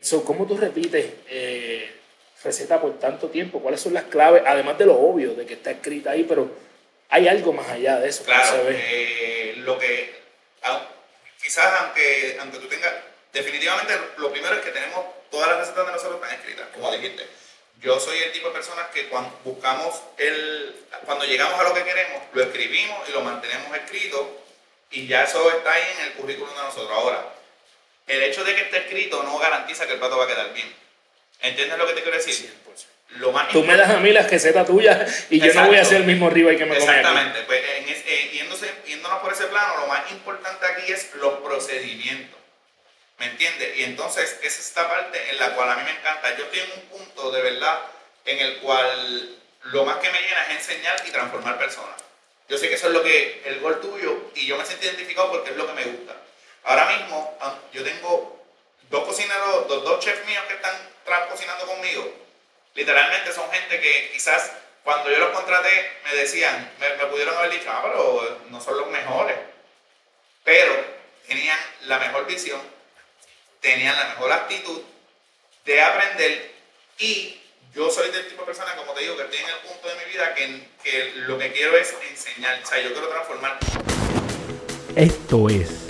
So, ¿Cómo tú repites eh, receta por tanto tiempo? ¿Cuáles son las claves? Además de lo obvio, de que está escrita ahí, pero hay algo más allá de eso. Claro, eh, lo que quizás aunque, aunque tú tengas, definitivamente lo primero es que tenemos todas las recetas de nosotros están escritas, como dijiste. Yo soy el tipo de personas que cuando buscamos el, cuando llegamos a lo que queremos, lo escribimos y lo mantenemos escrito y ya eso está ahí en el currículum de nosotros. Ahora, el hecho de que esté escrito no garantiza que el plato va a quedar bien. ¿Entiendes lo que te quiero decir? Lo más Tú me das a mí la receta tuya y yo no voy a hacer el mismo arriba y que me Exactamente. Pues en eh, yéndonos por ese plano, lo más importante aquí es los procedimientos. ¿Me entiendes? Y entonces esa es esta parte en la cual a mí me encanta. Yo estoy en un punto de verdad en el cual lo más que me llena es enseñar y transformar personas. Yo sé que eso es lo que el gol tuyo y yo me siento identificado porque es lo que me gusta. Ahora mismo yo tengo dos cocineros, dos, chefs míos que están cocinando conmigo. Literalmente son gente que quizás cuando yo los contraté me decían, me, me pudieron haber dicho, ah, pero no son los mejores. Pero tenían la mejor visión, tenían la mejor actitud de aprender y yo soy del tipo de persona, como te digo, que estoy en el punto de mi vida que, que lo que quiero es enseñar, o sea, yo quiero transformar. Esto es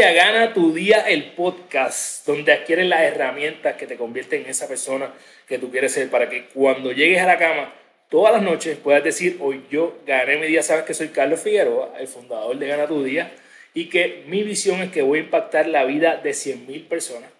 Gana tu Día, el podcast, donde adquieres las herramientas que te convierten en esa persona que tú quieres ser para que cuando llegues a la cama todas las noches puedas decir, hoy yo gané mi día, sabes que soy Carlos Figueroa, el fundador de Gana tu Día, y que mi visión es que voy a impactar la vida de 100.000 personas,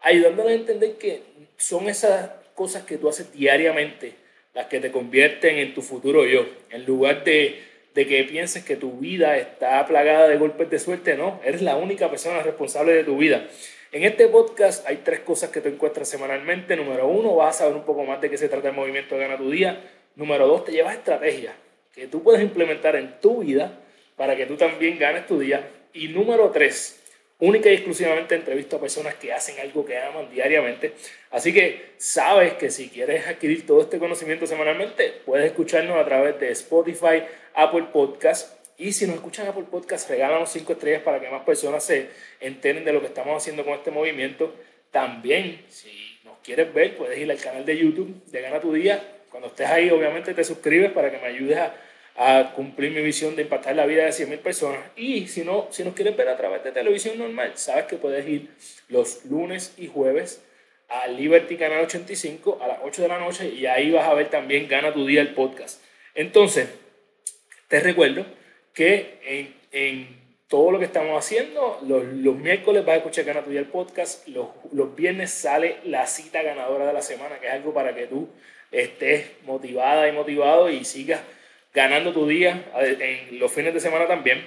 ayudándole a entender que son esas cosas que tú haces diariamente las que te convierten en tu futuro yo. En lugar de, de que pienses que tu vida está plagada de golpes de suerte, no, eres la única persona responsable de tu vida. En este podcast hay tres cosas que te encuentras semanalmente. Número uno, vas a saber un poco más de qué se trata el movimiento de Gana tu Día. Número dos, te llevas estrategias que tú puedes implementar en tu vida para que tú también ganes tu día. Y número tres, única y exclusivamente entrevisto a personas que hacen algo que aman diariamente. Así que sabes que si quieres adquirir todo este conocimiento semanalmente, puedes escucharnos a través de Spotify, Apple Podcast. Y si nos escuchan Apple Podcast, regálanos cinco estrellas para que más personas se enteren de lo que estamos haciendo con este movimiento. También, si nos quieres ver, puedes ir al canal de YouTube de Gana Tu Día. Cuando estés ahí, obviamente te suscribes para que me ayudes a a cumplir mi visión de impactar la vida de 100.000 personas. Y si no, si nos quieren ver a través de televisión normal, sabes que puedes ir los lunes y jueves a Liberty Canal 85 a las 8 de la noche y ahí vas a ver también Gana tu Día el podcast. Entonces, te recuerdo que en, en todo lo que estamos haciendo, los, los, miércoles vas a escuchar Gana tu Día el podcast, los, los viernes sale la cita ganadora de la semana, que es algo para que tú estés motivada y motivado y sigas ganando tu día en los fines de semana también.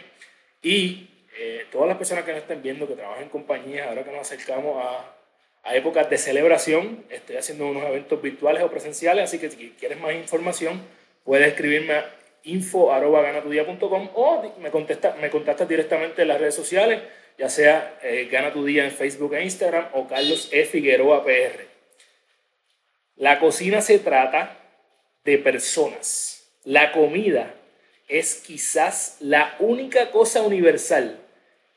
Y eh, todas las personas que nos estén viendo, que trabajan en compañías, ahora que nos acercamos a, a épocas de celebración, estoy haciendo unos eventos virtuales o presenciales, así que si quieres más información, puedes escribirme a info.ganatudia.com o me, contesta, me contactas directamente en las redes sociales, ya sea eh, Gana Tu Día en Facebook e Instagram o Carlos E. Figueroa PR. La cocina se trata de personas la comida es quizás la única cosa universal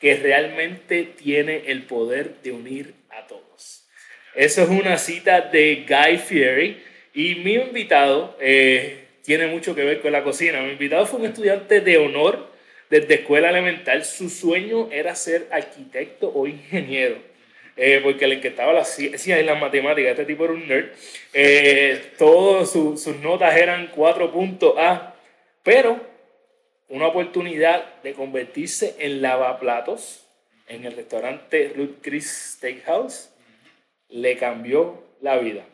que realmente tiene el poder de unir a todos. Eso es una cita de Guy Fieri y mi invitado eh, tiene mucho que ver con la cocina. Mi invitado fue un estudiante de honor desde escuela elemental. Su sueño era ser arquitecto o ingeniero. Eh, porque le encantaba las ciencias y las matemáticas, este tipo era un nerd. Eh, todas sus notas eran 4.A, pero una oportunidad de convertirse en lavaplatos en el restaurante Ruth Chris Steakhouse le cambió la vida.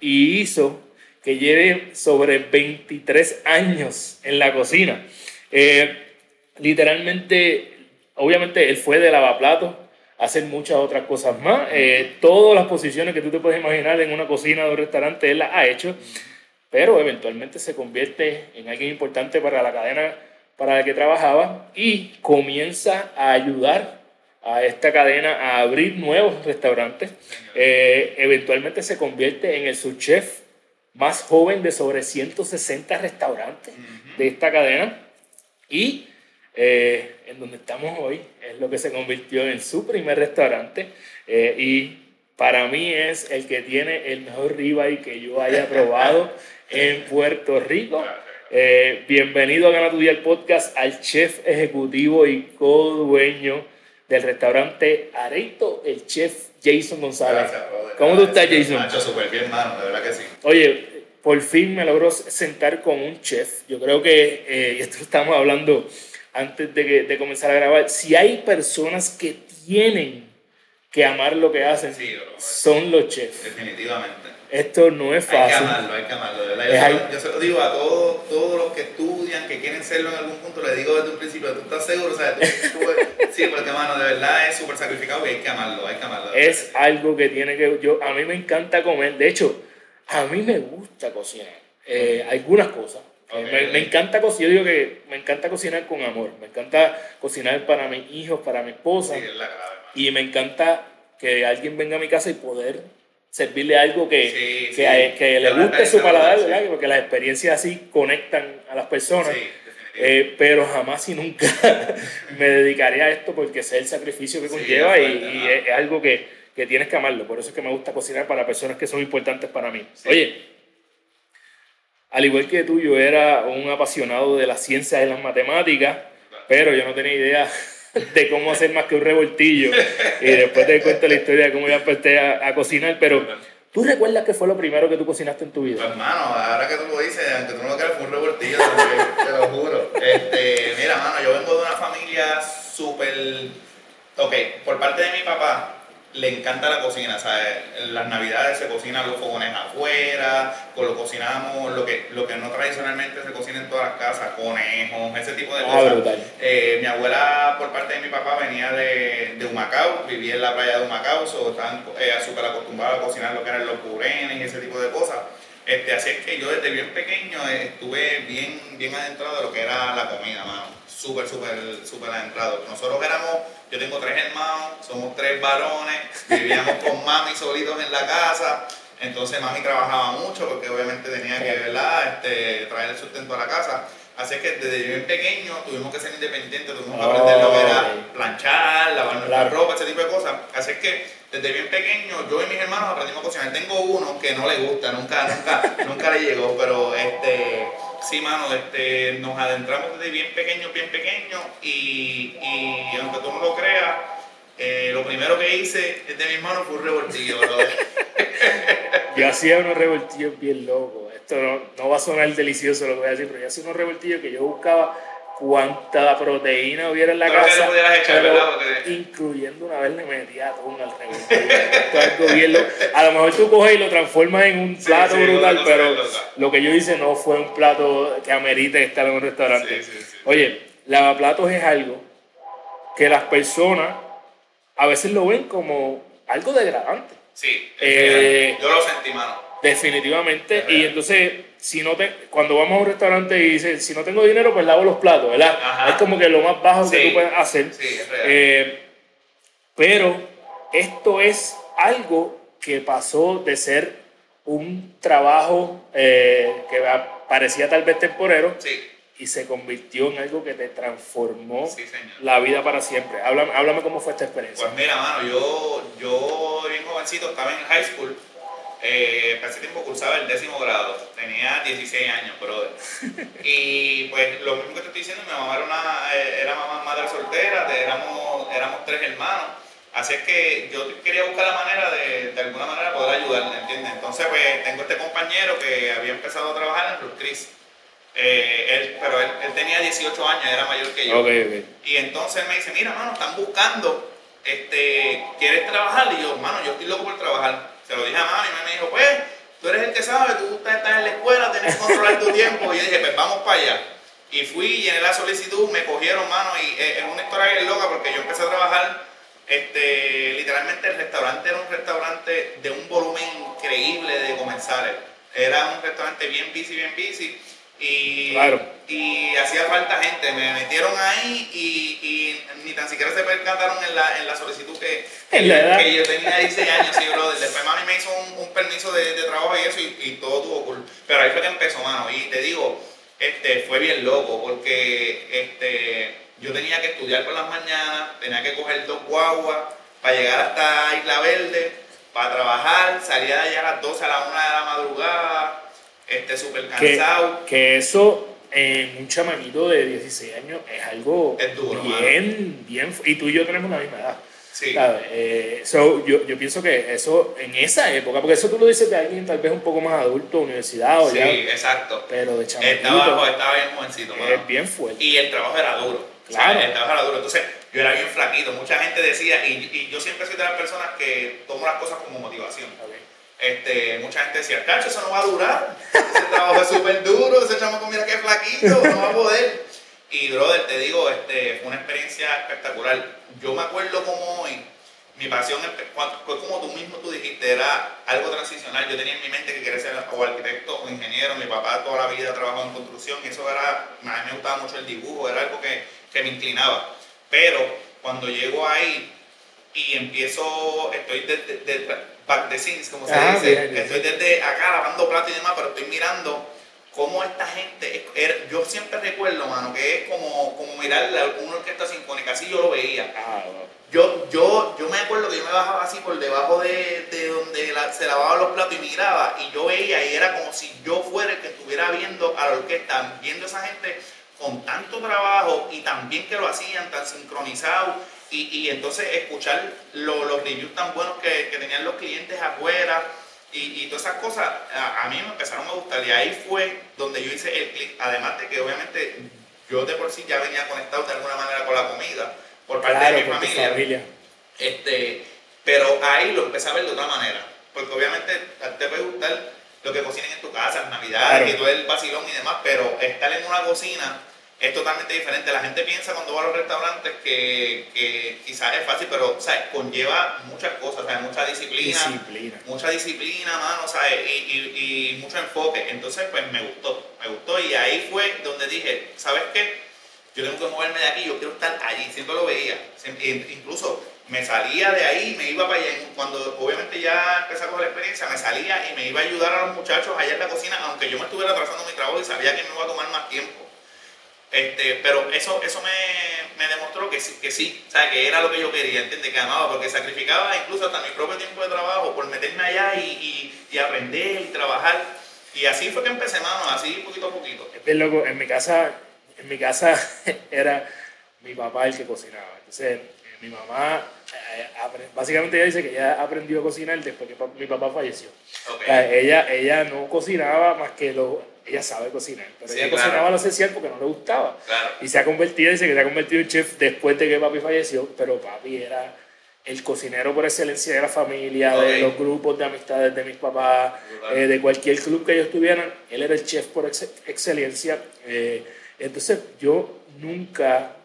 Y hizo que lleve sobre 23 años en la cocina. Eh, literalmente, obviamente él fue de lavaplatos hacer muchas otras cosas más. Eh, todas las posiciones que tú te puedes imaginar en una cocina de un restaurante, él las ha hecho, pero eventualmente se convierte en alguien importante para la cadena para la que trabajaba y comienza a ayudar a esta cadena a abrir nuevos restaurantes. Eh, eventualmente se convierte en el subchef más joven de sobre 160 restaurantes de esta cadena y eh, en donde estamos hoy es lo que se convirtió en su primer restaurante eh, y para mí es el que tiene el mejor ribeye que yo haya probado en Puerto Rico. Eh, bienvenido a Gana tu Día el podcast al chef ejecutivo y co-dueño del restaurante Areito, el chef Jason González. ¿Cómo tú estás, Jason? Macho, súper bien, mano, de verdad que sí. Oye, por fin me logro sentar con un chef. Yo creo que, eh, y esto estamos hablando antes de, que, de comenzar a grabar, si hay personas que tienen que amar lo que hacen, Sí, bro. son los chefs. Definitivamente. Esto no es Hay que fácil. amarlo, hay que amarlo. de verdad. Yo, se yo se lo digo a todos, todos los que estudian, que quieren serlo en algún punto, les digo desde un principio, ¿tú estás seguro? O sea, tú, tú- sí, porque mano, de verdad es súper sacrificado y hay que amarlo, hay que amarlo. Es algo que tiene que... Yo, a mí me encanta comer. De hecho, a mí me gusta cocinar. Eh, algunas cosas. Me, me encanta cocinar. Yo digo que me encanta cocinar con amor. Me encanta cocinar para mis hijos, para mi esposa. Sí, la. Y me encanta que alguien venga a mi casa y poder servirle algo que, Sí, que, sí. a- que le guste su paladar. ¿verdad? Porque las experiencias así conectan a las personas. Eh, pero jamás y nunca me dedicaría a esto porque sé el sacrificio que conlleva y, y es, algo que, que tienes que amarlo. Por eso es que me gusta cocinar para personas que son importantes para mí. Oye, al igual que tú, yo era un apasionado de las ciencias y las matemáticas, pero yo no tenía idea de cómo hacer más que un revoltillo. Y después te cuento la historia de cómo yo empecé a, cocinar. Pero, ¿tú recuerdas qué fue lo primero que tú cocinaste en tu vida? Pues hermano, ahora que tú lo dices, aunque tú no lo creas, fue un revoltillo, te lo- te lo juro. Este, mira, mano, yo vengo de una familia súper... Ok, por parte de mi papá, le encanta la cocina, ¿sabes? Las navidades se cocinan los fogones afuera, con lo cocinamos, lo que, lo que no tradicionalmente se cocina en todas las casas, conejos, ese tipo de Ah, cosas. Eh, mi abuela, por parte de mi papá, venía de, de Humacao, vivía en la playa de Humacao, so, estaban eh, súper acostumbrados a cocinar lo que eran los purenes y ese tipo de cosas. Este, así es que yo desde bien pequeño estuve bien, bien adentrado de lo que era la comida, mano. Súper, súper, súper adentrado. Nosotros éramos, yo tengo tres hermanos, somos tres varones, vivíamos con mami solitos en la casa. Entonces mami trabajaba mucho porque obviamente tenía que ¿verdad? Este, traer el sustento a la casa. Así que desde bien pequeño tuvimos que ser independientes, tuvimos que aprender lo que era planchar, lavar nuestra Claro. ropa, ese tipo de cosas. Así que desde bien pequeño yo y mis hermanos aprendimos a cocinar. Tengo uno que no le gusta, nunca, nunca, nunca le llegó, pero este, sí, mano, este, nos adentramos desde bien pequeño, bien pequeño y, y aunque tú no lo creas, eh, lo primero que hice de mis manos fue un revoltillo. Yo hacía unos revoltillos bien locos. Esto no, no va a sonar delicioso lo que voy a decir, pero yo hacía unos revoltillos que yo buscaba cuánta proteína hubiera en la casa. Incluyendo una vez le metía atún al loco. A lo mejor tú coges y lo transformas en un plato sí, brutal, pero lo que yo hice no fue un plato que amerite estar en un restaurante. Sí. Oye, lavaplatos es algo que las personas a veces lo ven como algo degradante. Sí, Eh, yo lo sentí, mano. Definitivamente. Y entonces, si no te, cuando vamos a un restaurante y dices, si no tengo dinero, pues lavo los platos, ¿verdad? Ajá. Es como que lo más bajo que tú puedes hacer. Sí, es real. Eh, pero esto es algo que pasó de ser un trabajo eh, que parecía tal vez temporero Sí, y se convirtió en algo que te transformó sí, la vida para siempre. Háblame, háblame cómo fue esta experiencia. Pues mira, mano, yo, yo bien jovencito estaba en high school. Eh, para ese tiempo cursaba el décimo grado. Tenía 16 años, brother. Y pues lo mismo que te estoy diciendo, mi mamá era, una, eh, era mamá madre soltera, de- éramos, éramos tres hermanos. Así es que yo quería buscar la manera de, de alguna manera poder ayudarle, ¿entiendes? Entonces, pues tengo este compañero que había empezado a trabajar en Chris. Eh, él, pero él, él tenía 18 años, era mayor que yo. ok, ok. Y entonces él me dice, mira, mano, están buscando, este, ¿quieres trabajar? Y yo, mano, yo estoy loco por trabajar. Se lo dije a mami y me dijo, pues, tú eres el que sabe, tú estás, en la escuela, tienes que controlar tu tiempo. Y yo dije, pues vamos para allá. Y fui, llené la solicitud, me cogieron, mano, y eh, es una historia bien loca porque yo empecé a trabajar, este, literalmente el restaurante era un restaurante de un volumen increíble de comensales. Era un restaurante bien busy, bien busy. Y Claro. y hacía falta gente. Me metieron ahí y, y ni tan siquiera se percataron en la, en la solicitud que, que yo tenía 16 años, sí, brother. Después mami me hizo un, un permiso de, de trabajo y eso y, y todo tuvo cool. Pero ahí fue que empezó, mano. Y te digo, este, fue bien loco porque este, yo tenía que estudiar por las mañanas, tenía que coger dos guaguas para llegar hasta Isla Verde, para trabajar, salía de allá a las 12 a la 1 de la madrugada, este, súper cansado. que eso en un chamaquito de 16 años es algo Es duro, bien, bien. Y tú y yo tenemos la misma edad. Sí. Eh, so, yo, yo pienso que eso en esa época, porque eso tú lo dices de alguien tal vez un poco más adulto, universidad o Sí, ya, exacto. pero de Estaba, chamaquito estaba bien jovencito, mano. es bien fuerte. Y el trabajo era duro. Claro. O sea, el trabajo era duro. Entonces, yo era bien flaquito. Mucha gente decía, y, y yo siempre soy de las personas que tomo las cosas como motivación. Ok. Este, mucha gente decía, cacho, eso no va a durar. Ese trabajo es súper duro. Ese chamaco, mira qué flaquito, no va a poder. Y, brother, te digo, este, fue una experiencia espectacular. Yo me acuerdo como hoy, mi pasión fue como tú mismo tú dijiste, era algo transicional. Yo tenía en mi mente que quería ser o arquitecto o ingeniero. Mi papá toda la vida trabajó en construcción y eso era, a mí me gustaba mucho el dibujo, era algo que, que me inclinaba. Pero cuando llego ahí y empiezo, estoy de- back the scenes, como se Ah, dice, bien, bien. estoy desde acá lavando platos y demás, pero estoy mirando cómo esta gente, es- era- yo siempre recuerdo, mano, que es como, como mirar una orquesta sinfónica, así yo lo veía. Ah. Yo, yo, yo me acuerdo que yo me bajaba así por debajo de, de donde la- se lavaban los platos y miraba y yo veía y era como si yo fuera el que estuviera viendo a la orquesta, viendo a esa gente con tanto trabajo y tan bien que lo hacían, tan sincronizado y, y entonces escuchar lo- los reviews tan buenos que, que tenían los clientes afuera y, y todas esas cosas a, a mí me empezaron a gustar y ahí fue donde yo hice el clic, además de que obviamente yo de por sí ya venía conectado de alguna manera con la comida por parte Claro, de mi familia. familia. Este, pero ahí lo empecé a ver de otra manera. Porque obviamente te puede gustar lo que cocinen en tu casa, en Navidad, Claro. y todo el vacilón y demás, pero estar en una cocina es totalmente diferente. La gente piensa cuando va a los restaurantes que, que quizás es fácil, pero ¿sabes? conlleva muchas cosas, ¿sabes? mucha disciplina, Disciplina. mucha disciplina, mano, ¿sabes? Y, y, y mucho enfoque. Entonces, pues me gustó, me gustó. Y ahí fue donde dije, ¿sabes qué? Yo tengo que moverme de aquí, yo quiero estar allí, siempre lo veía. E incluso me salía de ahí, me iba para allá. Cuando obviamente ya empecé a coger la experiencia, me salía y me iba a ayudar a los muchachos allá en la cocina, aunque yo me estuviera atrasando mi trabajo y sabía que me iba a tomar más tiempo. Este, pero eso, eso me, me demostró que sí, que sí, o sea, que era lo que yo quería, ¿entiendes? Que amaba, porque sacrificaba incluso hasta mi propio tiempo de trabajo por meterme allá y, y, y aprender y trabajar. Y así fue que empecé, mano, así poquito a poquito. Es bien loco. En mi casa, en mi casa era mi papá el que cocinaba. Entonces, eh, mi mamá, eh, básicamente ella dice que ella aprendió a cocinar después que mi papá falleció. Ok. O sea, ella, ella no cocinaba más que lo... Ella sabe cocinar, pero Sí, ella claro. cocinaba lo esencial porque no le gustaba. Claro. Y se ha convertido, dice que se ha convertido en chef después de que papi falleció, pero papi era el cocinero por excelencia de la familia, de los grupos de amistades de mis papás, eh, de cualquier club que ellos tuvieran, él era el chef por ex- excelencia. eh, entonces yo nunca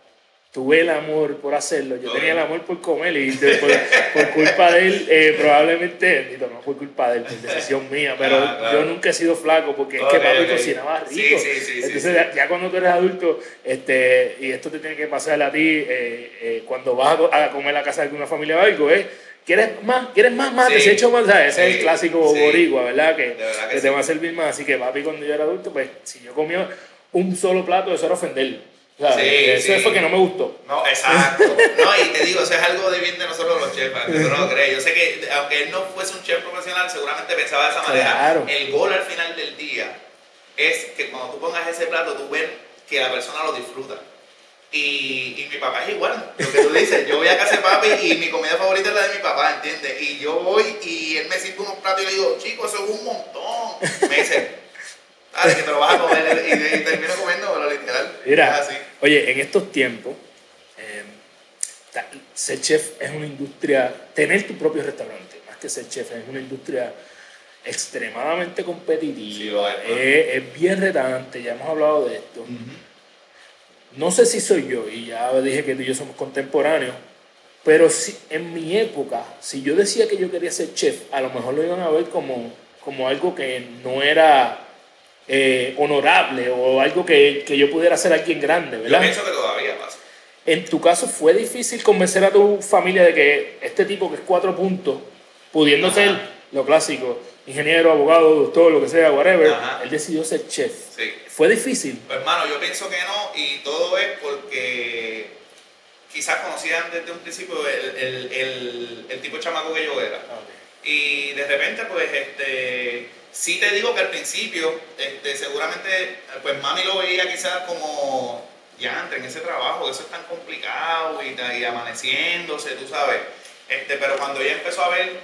tuve el amor por hacerlo, yo tenía el amor por comer y de- por, por culpa de él, eh, probablemente, no por culpa de él, por decisión mía, pero Ah, claro. yo nunca he sido flaco porque es que papi cocinaba rico. sí, sí, sí, Entonces. Ya, ya cuando tú eres adulto, este, y esto te tiene que pasar a ti, eh, eh, cuando vas a, co- a comer a la casa de alguna familia o algo, ¿eh? ¿Quieres más? ¿Quieres más? Más, te Sí. echo más. ¿sabes? Ese es el clásico boricua, ¿verdad? Que, verdad que que te va a servir más. Así que papi, cuando yo era adulto, pues si yo comía un solo plato, eso era ofenderlo. ¿Sabes? Sí, eso sí. fue que no me gustó. No, exacto. No, y te digo, eso es algo de bien de nosotros los chefs, tú no lo crees. Yo sé que aunque él no fuese un chef profesional, seguramente pensaba de esa manera. Claro. El gol al final del día es que cuando tú pongas ese plato, tú ves que la persona lo disfruta. Y, y mi papá es igual, lo que tú dices, yo voy a casa de papi y mi comida favorita es la de mi papá, ¿entiendes? Y yo voy y él me sirve unos platos y le digo, chico, eso es un montón. Me dice, dale, que te lo vas a comer y, y termino comiendo, pero literal. Mira, así. Oye, en estos tiempos, eh, ser chef es una industria, tener tu propio restaurante, más que ser chef, es una industria extremadamente competitiva, es bien retante, ya hemos hablado de esto. No sé si soy yo, y ya dije que tú y yo somos contemporáneos, pero si, en mi época, si yo decía que yo quería ser chef, a lo mejor lo iban a ver como, como algo que no era eh, honorable o algo que, que, yo pudiera hacer alguien grande, ¿verdad? Yo pienso que todavía pasa. En tu caso, ¿fue difícil convencer a tu familia de que este tipo que es cuatro puntos, pudiendo ser lo clásico, ingeniero, abogado, doctor, lo que sea, whatever, él decidió ser chef? Sí. ¿Fue difícil? Pues, hermano, yo pienso que no, y todo es porque quizás conocían desde un principio el, el, el, el tipo de chamaco que yo era. Y de repente, pues, este, sí te digo que al principio, este, seguramente, pues mami lo veía quizás como, ya, entre en ese trabajo, eso es tan complicado y, y amaneciéndose, tú sabes. Este, pero cuando ella empezó a ver,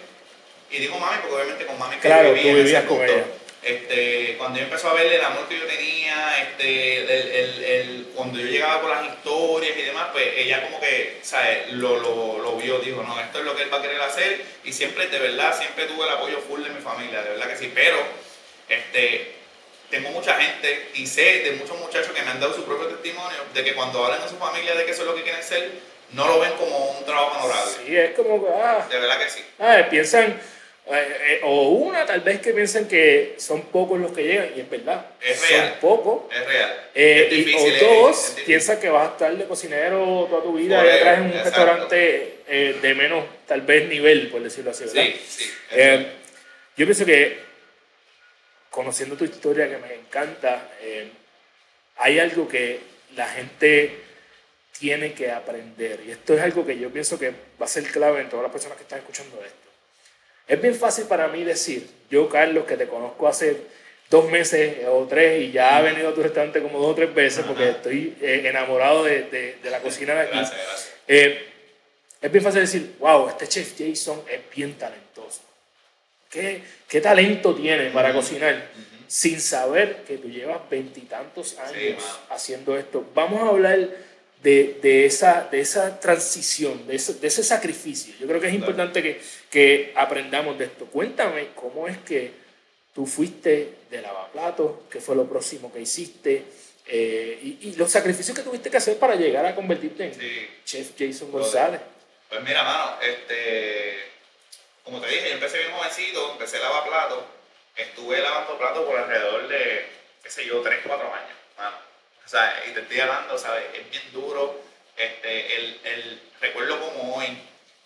y digo mami, porque obviamente con mami que claro, vivía tú vivías con ella este, cuando yo empezó a ver el amor que yo tenía, este, el, el, el, cuando yo llegaba con las historias y demás, pues ella como que, ¿sabes? Lo, lo, lo, vio, dijo, no, esto es lo que él va a querer hacer y siempre, de verdad, siempre tuve el apoyo full de mi familia, de verdad que sí, pero este, tengo mucha gente y sé de muchos muchachos que me han dado su propio testimonio de que cuando hablan de su familia de que eso es lo que quieren ser, no lo ven como un trabajo honorable. Sí, es como que, ah, de verdad que sí. Ah, piensan eh, eh, o una tal vez que piensen que son pocos los que llegan y es verdad es real, son pocos. Es real. Eh, y, o dos piensan que vas a estar de cocinero toda tu vida y atrás en un restaurante de menos tal vez nivel por decirlo así ¿verdad? Sí, sí, yo pienso que conociendo tu historia que me encanta hay algo que la gente tiene que aprender y esto es algo que yo pienso que va a ser clave en todas las personas que están escuchando esto es bien fácil para mí decir, yo Carlos, que te conozco hace dos meses o tres y ya ha venido a tu restaurante como dos o tres veces porque estoy eh, enamorado de, de, la cocina de aquí. Eh, es bien fácil decir, wow, este chef Jason es bien talentoso. ¿Qué, qué talento tiene para cocinar? Sin saber que tú llevas veintitantos años haciendo esto. Vamos a hablar de, de, esa, de esa transición, de ese, de ese sacrificio. Yo creo que es importante que, que, aprendamos de esto. Cuéntame cómo es que tú fuiste de lavaplatos, qué fue lo próximo que hiciste eh, y, y, los sacrificios que tuviste que hacer para llegar a convertirte en chef Jason González. Pues mira, mano, este, como te dije, yo empecé bien jovencito, empecé a lavar platos, estuve lavando platos por alrededor de, qué sé yo, 3, 4 años, mano o sea, y te estoy hablando, ¿sabes? Es bien duro. Este, el, el, recuerdo como hoy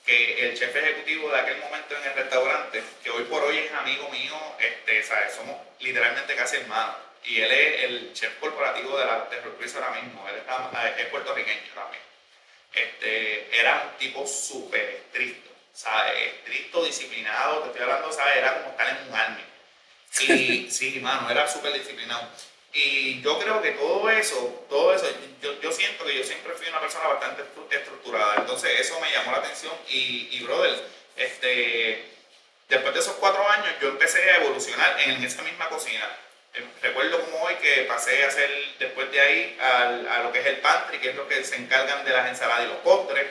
que el jefe ejecutivo de aquel momento en el restaurante, que hoy por hoy es amigo mío, este, ¿sabes? Somos literalmente casi hermanos. Y él es el chef corporativo de la de ahora mismo. Él está, es puertorriqueño también. Este, era un tipo súper estricto, ¿sabes? Estricto, disciplinado, te estoy hablando, ¿sabes? Era como estar en un army. Y sí, mano, era súper disciplinado. Y yo creo que todo eso, todo eso, yo, yo, siento que yo siempre fui una persona bastante estructurada. Entonces eso me llamó la atención y, y brother, este, después de esos cuatro años yo empecé a evolucionar en esa misma cocina. Eh, recuerdo como hoy que pasé a hacer después de ahí al, a lo que es el pantry, que es lo que se encargan de las ensaladas y los postres.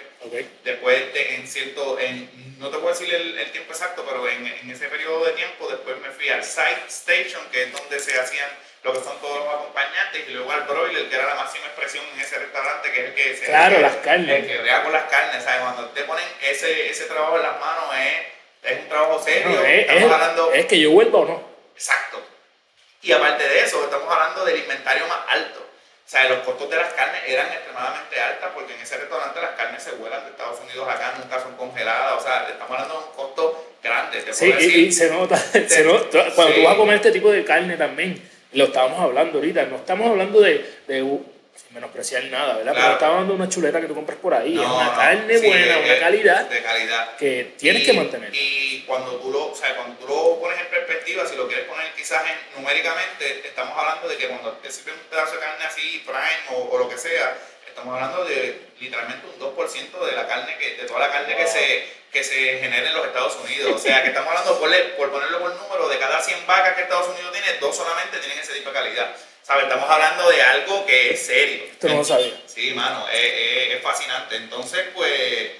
Después de, en cierto, en, no te puedo decir el, el tiempo exacto, pero en, en, ese periodo de tiempo después me fui al site station, que es donde se hacían lo que son todos los acompañantes, y luego al broiler, que era la máxima expresión en ese restaurante, que es el que se claro, las carnes. El que vea con las carnes, ¿sabes? Cuando te ponen ese, ese trabajo en las manos es, es un trabajo serio. es, estamos hablando, es que yo vuelvo o no. Exacto. Y aparte de eso, estamos hablando del inventario más alto. O sea, los costos de las carnes eran extremadamente altos porque en ese restaurante las carnes se vuelan de Estados Unidos acá, nunca son congeladas. O sea, estamos hablando de un costo grande. sí, y, se nota, se nota cuando tú vas a comer este tipo de carne también lo estábamos hablando ahorita, no estamos hablando de, de sin menospreciar nada, ¿verdad? Pero estamos hablando de una chuleta que tú compras por ahí, es una carne buena, una calidad, de calidad que tienes que mantener. Y cuando tú, lo, o sea, cuando tú lo pones en perspectiva, si lo quieres poner quizás en, numéricamente, estamos hablando de que cuando te sirven un pedazo de carne así, prime o, o lo que sea, estamos hablando de literalmente un 2% de la carne que, de toda la carne que se que se genera en los Estados Unidos. O sea, que estamos hablando, por, por ponerlo por número, de cada 100 vacas que Estados Unidos tiene, dos solamente tienen ese tipo de calidad. ¿Sabes? Estamos hablando de algo que es serio. No lo sabía. Sí, mano, es, es, fascinante. Entonces, pues,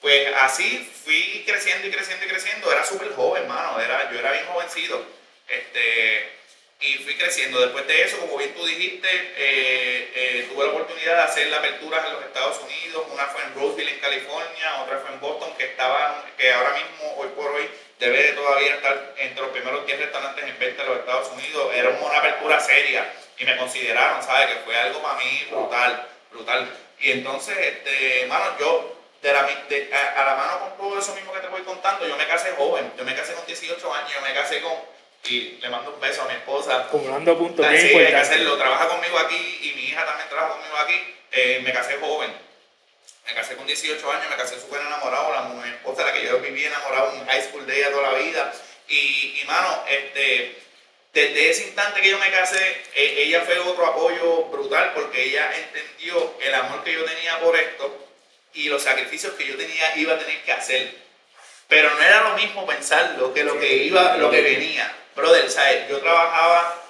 pues así fui creciendo y creciendo y creciendo. Era súper joven, mano. Era, yo era bien jovencito. Este, y fui creciendo. Después de eso, como bien tú dijiste, eh, eh, tuve la oportunidad de hacer la apertura en los Estados Unidos. Una fue en Roseville, en California, otra fue en Boston, que estaban, que ahora mismo, hoy por hoy, debe de todavía estar entre los primeros 10 restaurantes en venta de los Estados Unidos. Era una apertura seria y me consideraron, ¿sabes? Que fue algo para mí brutal, brutal. Y entonces, este, mano, yo, de la, de, a, la mano con todo eso mismo que te voy contando, yo me casé joven, yo me casé con 18 años, yo me casé con, y le mando un beso a mi esposa. Acumulando puntos bien sí, hay que hacerlo, trabaja conmigo aquí y mi hija también trabaja conmigo aquí. Eh, me casé joven, me casé con 18 años, me casé súper enamorado, la mi esposa, la que yo viví enamorado en high school de ella toda la vida. Y, y mano, este, desde ese instante que yo me casé, e, ella fue otro apoyo brutal porque ella entendió el amor que yo tenía por esto y los sacrificios que yo tenía iba a tener que hacer. Pero no era lo mismo pensarlo que lo que iba, lo que venía. Brother, ¿sabes? Yo trabajaba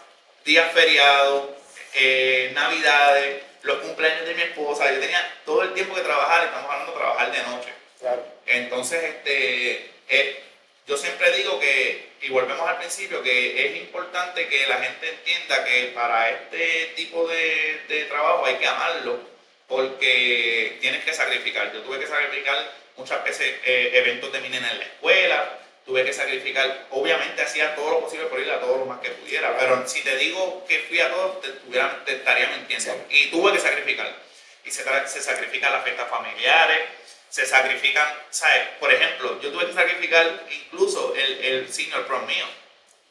días feriados, eh, navidades, los cumpleaños de mi esposa, yo tenía todo el tiempo que trabajar, estamos hablando de trabajar de noche. Claro. Entonces, este, eh, yo siempre digo que y volvemos al principio, que es importante que la gente entienda que para este tipo de, de trabajo hay que amarlo, porque tienes que sacrificar. Yo tuve que sacrificar muchas veces eh, eventos de en la escuela, tuve que sacrificar, obviamente hacía todo lo posible por ir a todos los más que pudiera, pero si te digo que fui a todos, te, estaría mintiendo. Y tuve que sacrificar. Y se, se sacrifican las fiestas familiares, se sacrifican, ¿sabes? Por ejemplo, yo tuve que sacrificar incluso el, el senior prom mío.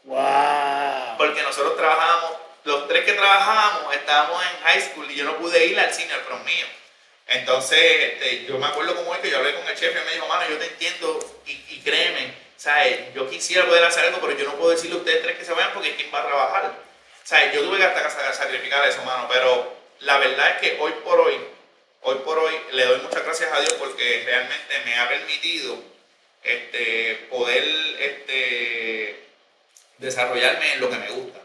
¡Wow! Porque nosotros trabajábamos, los tres que trabajábamos estábamos en high school y yo no pude ir al senior prom mío. Entonces, este, yo me acuerdo como es que yo hablé con el chef y me dijo, mano, yo te entiendo y, créeme, ¿sabes? Yo quisiera poder hacer algo, pero yo no puedo decirle a ustedes tres que se vayan porque ¿quién va a trabajar? ¿Sabes? Yo tuve que hasta sacrificar eso, mano, pero la verdad es que hoy por hoy, hoy por hoy le doy muchas gracias a Dios porque realmente me ha permitido este, poder este, desarrollarme en lo que me gusta,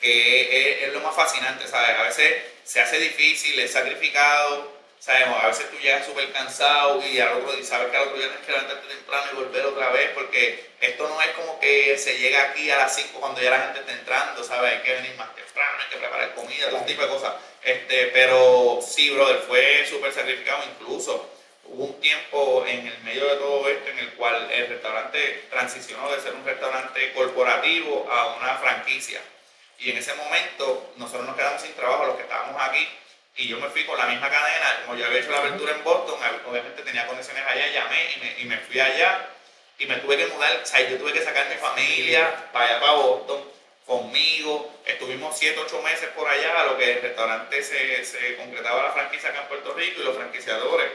que es, lo más fascinante, ¿sabes? A veces se hace difícil, es sacrificado, sabemos, a veces tú llegas súper cansado y, al otro, y sabes que al otro día tienes que levantarte temprano y volver otra vez, porque esto no es como que se llega aquí a las 5 cuando ya la gente está entrando, ¿sabes? Hay que venir más temprano, hay que preparar comida, todo tipo de cosas. Este, pero sí, brother, fue súper sacrificado incluso. Hubo un tiempo en el medio de todo esto en el cual el restaurante transicionó de ser un restaurante corporativo a una franquicia. Y en ese momento nosotros nos quedamos sin trabajo, los que estábamos aquí, y yo me fui con la misma cadena, como yo había hecho la apertura en Boston, obviamente tenía condiciones allá, llamé y me, y me fui allá y me tuve que mudar, o sea, yo tuve que sacar mi familia para allá, para Boston conmigo. Estuvimos 7, 8 meses por allá, a lo que el restaurante se, se concretaba la franquicia acá en Puerto Rico y los franquiciadores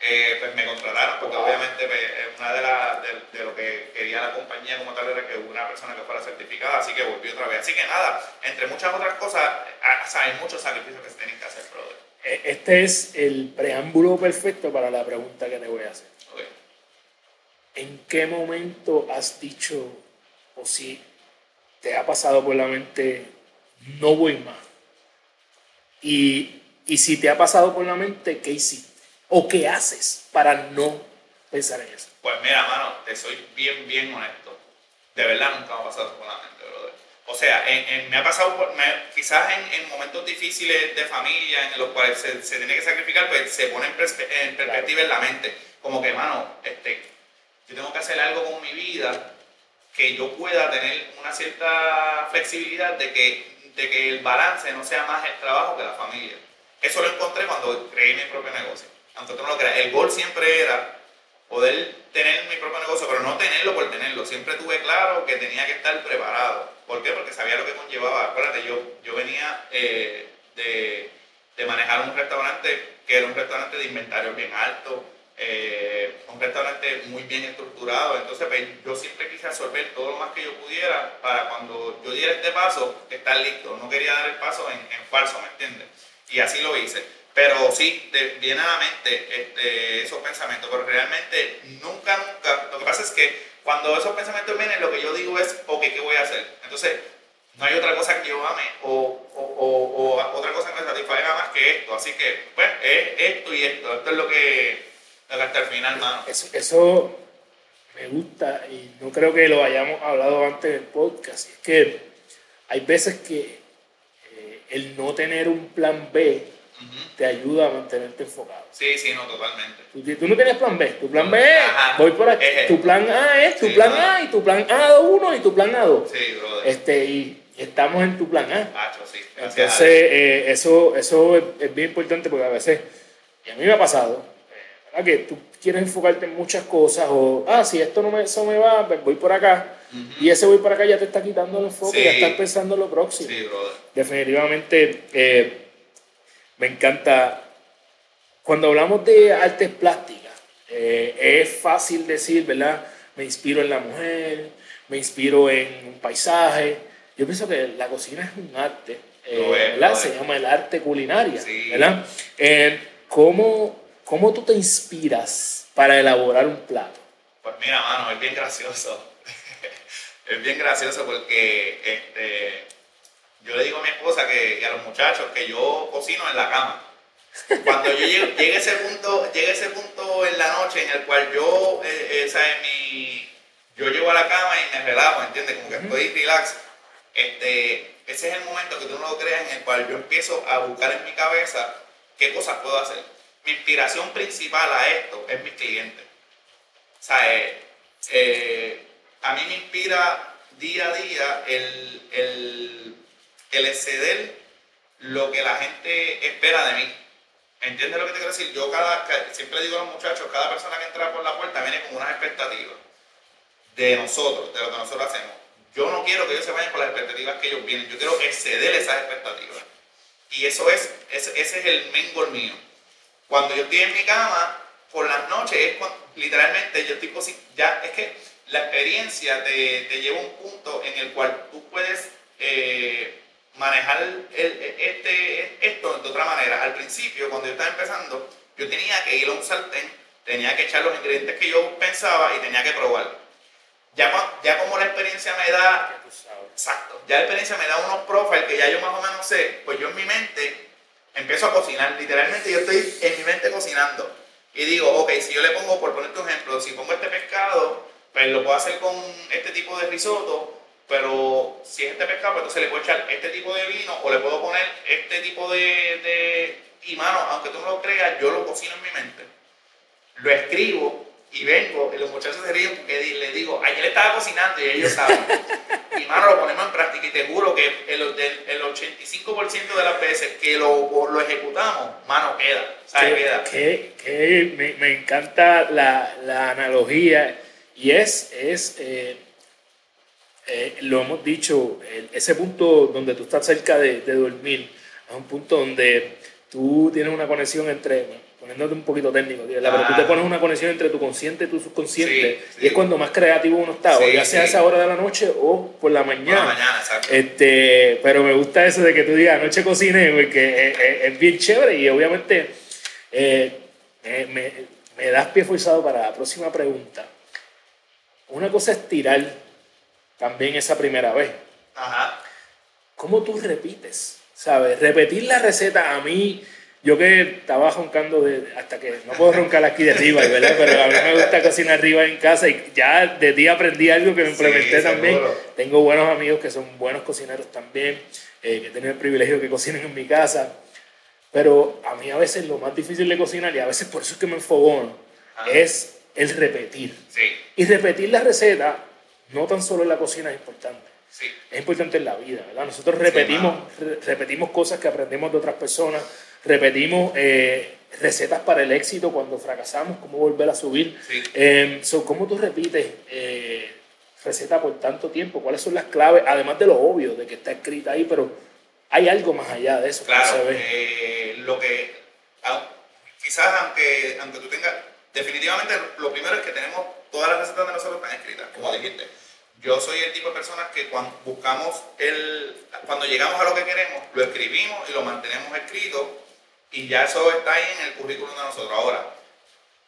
eh, pues me contrataron porque obviamente pues, una de, las de, lo que quería la compañía como tal era que una persona que fuera certificada, así que volví otra vez. Así que nada, entre muchas otras cosas, ah, hay muchos sacrificios que se tienen que hacer, brother. E, este es el preámbulo perfecto para la pregunta que te voy a hacer. ¿En qué momento has dicho, o si te ha pasado por la mente, no voy más. Y, y si te ha pasado por la mente, ¿qué hiciste? ¿O qué haces para no pensar en eso? Pues mira, mano, te soy bien, bien honesto. De verdad nunca me ha pasado por la mente, brother. O sea, en, me ha pasado, por, quizás en, en, momentos difíciles de familia en los cuales se, se tiene que sacrificar, pues se pone en, perspectiva en la mente. Como que, mano, este, yo tengo que hacer algo con mi vida que yo pueda tener una cierta flexibilidad de que, de que el balance no sea más el trabajo que la familia. Eso lo encontré cuando creé mi propio negocio. Aunque tú lo creas, el gol siempre era poder tener mi propio negocio, pero no tenerlo por tenerlo. Siempre tuve claro que tenía que estar preparado. ¿Por qué? Porque sabía lo que conllevaba. Acuérdate, yo, yo venía eh, de, de manejar un restaurante que era un restaurante de inventario bien alto, eh, un restaurante muy bien estructurado, entonces pues, yo siempre quise absorber todo lo más que yo pudiera para cuando yo diera este paso, estar listo. No quería dar el paso en, falso, ¿me entiendes? Y así lo hice. Pero sí, viene a la mente este, esos pensamientos, pero realmente nunca, nunca, lo que pasa es que cuando esos pensamientos vienen, lo que yo digo es, ok, ¿qué voy a hacer? Entonces, no hay otra cosa que yo ame o, o, o, otra cosa que me satisfaga más que esto. Así que, pues, es esto y esto. Esto es lo que, hasta el final, mano. Eso, me gusta y no creo que lo hayamos hablado antes del podcast. Es que hay veces que eh, el no tener un plan B te ayuda a mantenerte enfocado. Sí, sí, no, totalmente. Tú, tú no tienes plan B. Tu plan B es, Ajá. voy por aquí. Tu plan A es tu Sí, plan. A y tu plan A1 y tu plan A2. Sí, brother. Este, y estamos en tu plan A. Hacho, sí. gracias Entonces, eh, eso, eso es, es bien importante porque a veces, y a mí me ha pasado, eh, ¿verdad? que tú quieres enfocarte en muchas cosas o, ah, si esto no me, eso me va, pues voy por acá. Y ese voy por acá ya te está quitando el enfoque, Sí. ya estás pensando en lo próximo. Sí, brother. Definitivamente eh, me encanta. Cuando hablamos de artes plásticas, eh, es fácil decir, ¿verdad? Me inspiro en la mujer, me inspiro en un paisaje. Yo pienso que la cocina es un arte, eh, es, ¿verdad? Se llama el arte culinaria, Sí. ¿verdad? Eh, ¿cómo, ¿Cómo tú te inspiras para elaborar un plato? Pues mira, mano, es bien gracioso. es bien gracioso porque este, yo le digo a mi esposa que, y a los muchachos que yo cocino en la cama. Cuando yo llego, llegue ese punto, llegue ese punto en la noche en el cual yo, eh, eh. Mi, yo llego a la cama y me relajo, ¿entiendes? Como que estoy relax. Este, ese es el momento que tú no lo creas en el cual yo empiezo a buscar en mi cabeza qué cosas puedo hacer. Mi inspiración principal a esto es mis clientes. O sea, eh, eh, a mí me inspira día a día el, el, el exceder lo que la gente espera de mí. ¿Entiendes lo que te quiero decir? Yo cada, ca- siempre digo a los muchachos, cada persona que entra por la puerta viene con unas expectativas de nosotros, de lo que nosotros hacemos. Yo no quiero que ellos se vayan con las expectativas que ellos vienen, yo quiero exceder esas expectativas. Y eso es, ese, es el main mío. Cuando yo estoy en mi cama, por las noches, es cuando, literalmente yo estoy ya Es que la experiencia te, te lleva a un punto en el cual tú puedes eh, manejar el- este, esto de otra manera. Al principio, cuando yo estaba empezando, yo tenía que ir a un sartén, tenía que echar los ingredientes que yo pensaba y tenía que probar. Ya, ya como la experiencia me da. Exacto. Ya la experiencia me da unos profiles que ya yo más o menos sé, pues yo en mi mente empiezo a cocinar. Literalmente yo estoy en mi mente cocinando. Y digo, ok, si yo le pongo, por ponerte un ejemplo, si pongo este pescado, pues lo puedo hacer con este tipo de risotto, pero si es este pescado, pues entonces le puedo echar este tipo de vino o le puedo poner este tipo de... de... Y mano, aunque tú no lo creas, yo lo cocino en mi mente. Lo escribo y vengo y los muchachos se ríen porque le digo, ayer estaba cocinando y ellos saben. y mano, lo ponemos en práctica y te juro que el, el, el 85% de las veces que lo, lo ejecutamos, mano, queda. ¿Sabes? que, Queda. que- que me, me encanta la, la analogía y es, es eh, eh, lo hemos dicho, ese punto donde tú estás cerca de, de dormir, es un punto donde tú tienes una conexión entre, poniéndote un poquito técnico, ¿verdad? pero tú te Ah. pones una conexión entre tu consciente y tu subconsciente Sí, y sí. es cuando más creativo uno está, o Sí, ya sea a esa hora de la noche o por la Por mañana. la mañana. Este, pero me gusta eso de que tú digas anoche cociné, porque es, es- es bien chévere y obviamente eh, me, me- me das pie forzado para la próxima pregunta. Una cosa es tirar también esa primera vez. Ajá. ¿Cómo tú repites? ¿Sabes? Repetir la receta a mí, yo que estaba roncando de, hasta que no puedo roncar aquí de arriba, ¿verdad? Pero a mí me gusta cocinar arriba en casa y ya de ti aprendí algo que me Sí, implementé también. seguro. Tengo buenos amigos que son buenos cocineros también, eh, que he tenido el privilegio de que cocinen en mi casa. Pero a mí a veces lo más difícil de cocinar, y a veces por eso es que me enfogono, Ajá. es el repetir. Sí, Y repetir la receta, no tan solo en la cocina es importante sí. es importante en la vida, ¿verdad? Nosotros repetimos, re- repetimos cosas que aprendemos de otras personas, repetimos eh, recetas para el éxito cuando fracasamos, cómo volver a subir. Sí. Eh, so, ¿Cómo tú repites eh, receta por tanto tiempo? ¿Cuáles son las claves? Además de lo obvio, de que está escrita ahí, pero hay algo más allá de eso que Claro, se ve. eh, lo que au- quizás aunque, aunque tú tengas, definitivamente lo primero es que tenemos todas las recetas de nosotros están escritas, como dijiste. Yo soy el tipo de personas que cuando buscamos el, cuando llegamos a lo que queremos, lo escribimos y lo mantenemos escrito y ya eso está ahí en el currículum de nosotros. Ahora,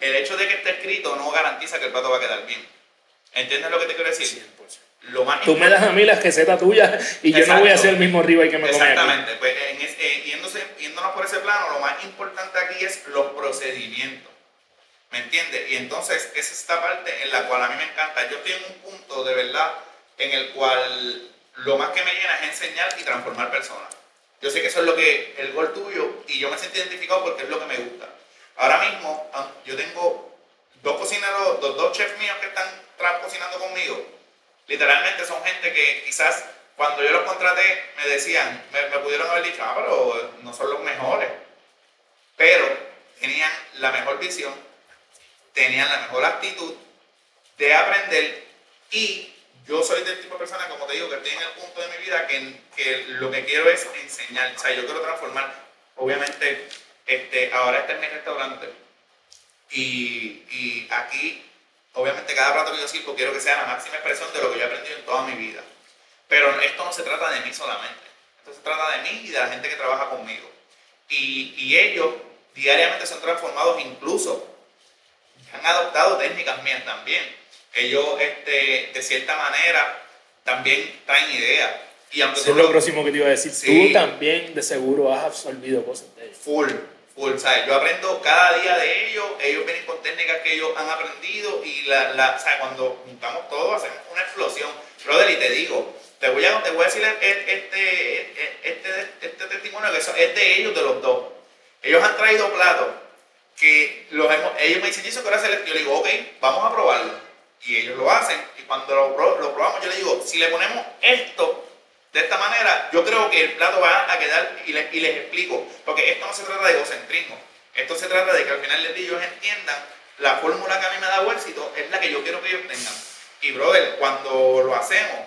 el hecho de que esté escrito no garantiza que el plato va a quedar bien. ¿Entiendes lo que te quiero decir? 100%. Lo más Tú me das a mí la receta tuya y yo no voy a hacer el mismo arriba y que me come aquí. Exactamente, pues en es- eh, yéndose- yéndonos por ese plano, lo más importante aquí es los procedimientos. ¿Me entiendes? Y entonces es esta parte en la cual a mí me encanta. Yo estoy en un punto de verdad en el cual lo más que me llena es enseñar y transformar personas. Yo sé que eso es lo que el gol tuyo y yo me siento identificado porque es lo que me gusta. Ahora mismo yo tengo dos cocineros, dos, dos chefs míos que están cocinando conmigo. Literalmente son gente que quizás cuando yo los contraté me decían, me, me pudieron haber dicho, ah, pero no son los mejores. Pero tenían la mejor visión, tenían la mejor actitud de aprender y yo soy del tipo de persona, como te digo, que estoy en el punto de mi vida que, que lo que quiero es enseñar, o sea, yo quiero transformar, obviamente, este, ahora este es mi restaurante y, y aquí, obviamente, cada plato que yo sirvo quiero que sea la máxima expresión de lo que yo he aprendido en toda mi vida. Pero esto no se trata de mí solamente, esto se trata de mí y de la gente que trabaja conmigo. Y, y ellos diariamente son transformados incluso, han adoptado técnicas mías también ellos este, de cierta manera también traen ideas. Y Eso es lo próximo que te iba a decir. Tú también de seguro has absorbido cosas de ellos. Full, full. ¿sabes? Yo aprendo cada día de ellos. Ellos vienen con técnicas que ellos han aprendido y la, la, ¿sabes? cuando juntamos todo hacemos una explosión. Brother, y te digo, te voy a, te voy a decir este, este, este, este testimonio que es de ellos, de los dos. Ellos han traído platos que los ellos me dicen, ¿y eso que hacer? Yo le digo, ok, vamos a probarlo y ellos lo hacen. Y cuando lo, probamos, yo le digo, si le ponemos esto de esta manera, yo creo que el plato va a quedar, y, y les explico, porque esto no se trata de egocentrismo, esto se trata de que al final día ellos entiendan la fórmula que a mí me da éxito es la que yo quiero que ellos tengan. Y brother, cuando lo hacemos,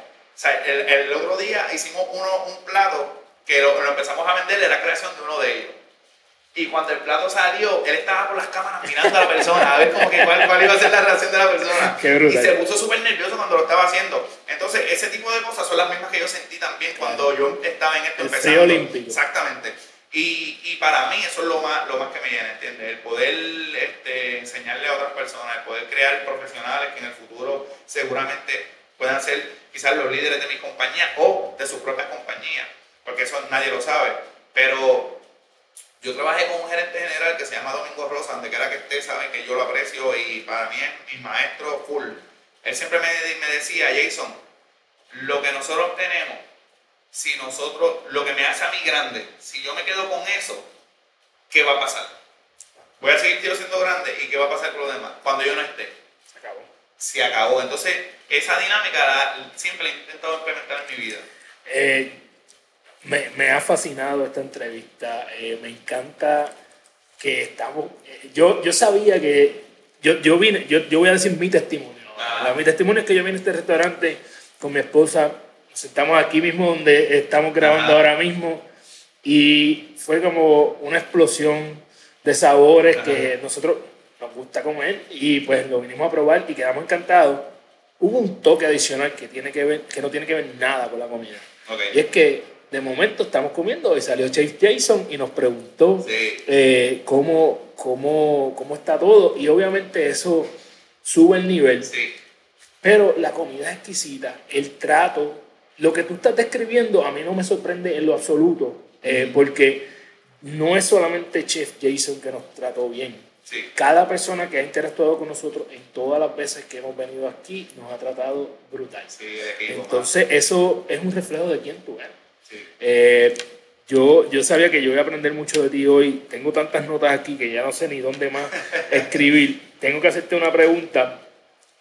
el, el, otro día hicimos uno, un plato que lo, lo empezamos a vender de la creación de uno de ellos. Y cuando el plato salió, él estaba por las cámaras mirando a la persona, a ver cómo que cuál, cuál, iba a ser la reacción de la persona. y se puso súper nervioso cuando lo estaba haciendo. Entonces, ese tipo de cosas son las mismas que yo sentí también cuando yo estaba en esto el empezando. olímpico. Exactamente. Y, y, para mí eso es lo más, lo más que me llena, ¿entiendes? El poder este, enseñarle a otras personas, el poder crear profesionales que en el futuro seguramente puedan ser quizás los líderes de mi compañía o de sus propias compañías, porque eso nadie lo sabe. Pero yo trabajé con un gerente general que se llama Domingo Rosa, donde quiera que esté, saben que yo lo aprecio y para mí es mi maestro full. Él siempre me, me decía, Jason, lo que nosotros tenemos, si nosotros, lo que me hace a mí grande, si yo me quedo con eso, ¿qué va a pasar? Voy a seguir siendo grande y ¿qué va a pasar con los demás? Cuando yo no esté. Se acabó. Se acabó. Entonces, esa dinámica siempre la he intentado implementar en mi vida. Eh, me, me, ha fascinado esta entrevista. Eh, me encanta que estamos. Eh, yo, yo sabía que. Yo, yo vine, yo, yo voy a decir mi testimonio. Ah. Mi testimonio es que yo vine a este restaurante con mi esposa. Nos sentamos aquí mismo donde estamos grabando ahora mismo. Y fue como una explosión de sabores que nosotros nos gusta comer. Y pues lo vinimos a probar y quedamos encantados. Hubo un toque adicional que, tiene que, ver, que no tiene que ver nada con la comida. Y es que de momento estamos comiendo y salió Chase Jason y nos preguntó eh, cómo, cómo, cómo, está todo y obviamente eso sube el nivel. Pero la comida es exquisita, el trato, lo que tú estás describiendo a mí no me sorprende en lo absoluto, eh, porque no es solamente Chef Jason que nos trató bien. Cada persona que ha interactuado con nosotros en todas las veces que hemos venido aquí nos ha tratado brutal. Entonces eso es un reflejo de quién tú eres. Eh, yo, yo sabía que yo iba a aprender mucho de ti hoy. Tengo tantas notas aquí que ya no sé ni dónde más escribir. Tengo que hacerte una pregunta.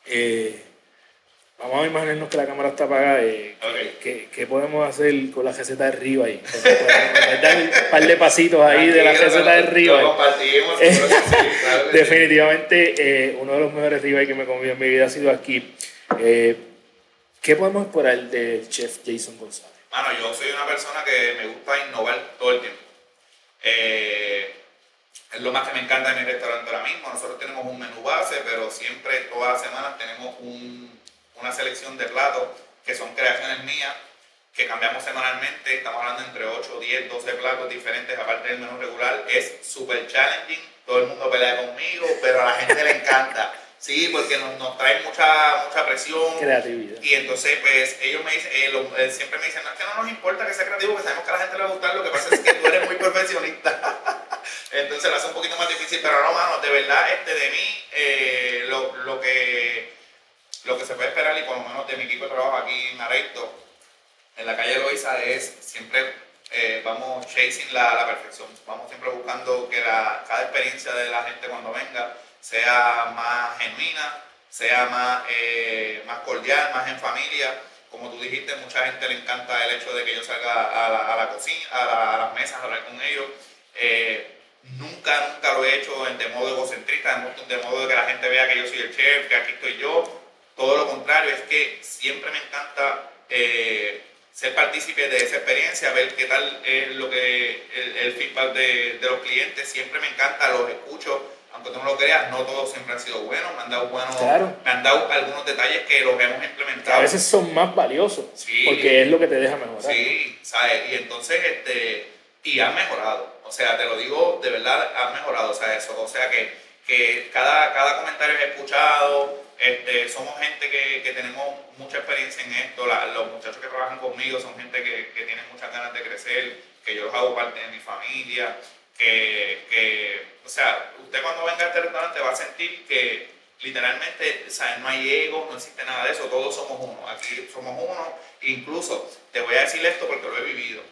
Eh, vamos a imaginarnos que la cámara está apagada. Eh, ¿qué, podemos hacer con la receta de arriba ahí? dar un par de pasitos ahí de la receta de arriba. Definitivamente, uno de los mejores ribeye que me he comido en mi vida ha sido aquí. ¿Qué podemos esperar del chef Jason González? Mano, yo soy una persona que me gusta innovar todo el tiempo. Eh, es lo más que me encanta en mi restaurante ahora mismo. Nosotros tenemos un menú base, pero siempre, todas las semanas, tenemos una selección de platos que son creaciones mías, que cambiamos semanalmente. Estamos hablando entre 8, 10, 12 platos diferentes, aparte del menú regular. Es súper challenging. Todo el mundo pelea conmigo, pero a la gente le encanta. Sí, porque nos, nos trae mucha, mucha presión. Creatividad. Y entonces, pues, ellos me dicen, eh, eh, siempre me dicen, no, es que no nos importa que sea creativo, porque sabemos que a la gente le va a gustar, lo que pasa es que tú eres muy perfeccionista. entonces lo hace un poquito más difícil, pero no, mano, de verdad, este, de mí, eh, lo, lo, que, lo que se puede esperar, y por lo menos de mi equipo de trabajo aquí en Areito, en la calle Loiza, es siempre eh, vamos chasing la, la, perfección. Vamos siempre buscando que la, cada experiencia de la gente cuando venga sea más genuina, sea más, eh, más cordial, más en familia. Como tú dijiste, mucha gente le encanta el hecho de que yo salga a la, cocina, a, las mesas a hablar con ellos. Eh, nunca, nunca lo he hecho de modo egocentrista, de modo de que la gente vea que yo soy el chef, que aquí estoy yo. Todo lo contrario, es que siempre me encanta eh, ser partícipe de esa experiencia, ver qué tal es lo que el, feedback de, de, los clientes. Siempre me encanta, los escucho, aunque tú no lo creas, no todos siempre han sido buenos, me han dado buenos, me han dado algunos detalles que los hemos implementado. A veces son más valiosos, porque es lo que te deja mejorar. Sí, ¿sabes? Y entonces, este, y han mejorado. O sea, te lo digo, de verdad, han mejorado, o sea, eso. O sea, que, que cada, cada comentario es escuchado, este, somos gente que, que, tenemos mucha experiencia en esto, los muchachos que trabajan conmigo son gente que, que, tienen muchas ganas de crecer, que yo los hago parte de mi familia, que, que, o sea, usted cuando venga a este restaurante va a sentir que literalmente, sea, no hay ego, no existe nada de eso, todos somos uno, aquí somos uno, incluso te voy a decir esto porque lo he vivido.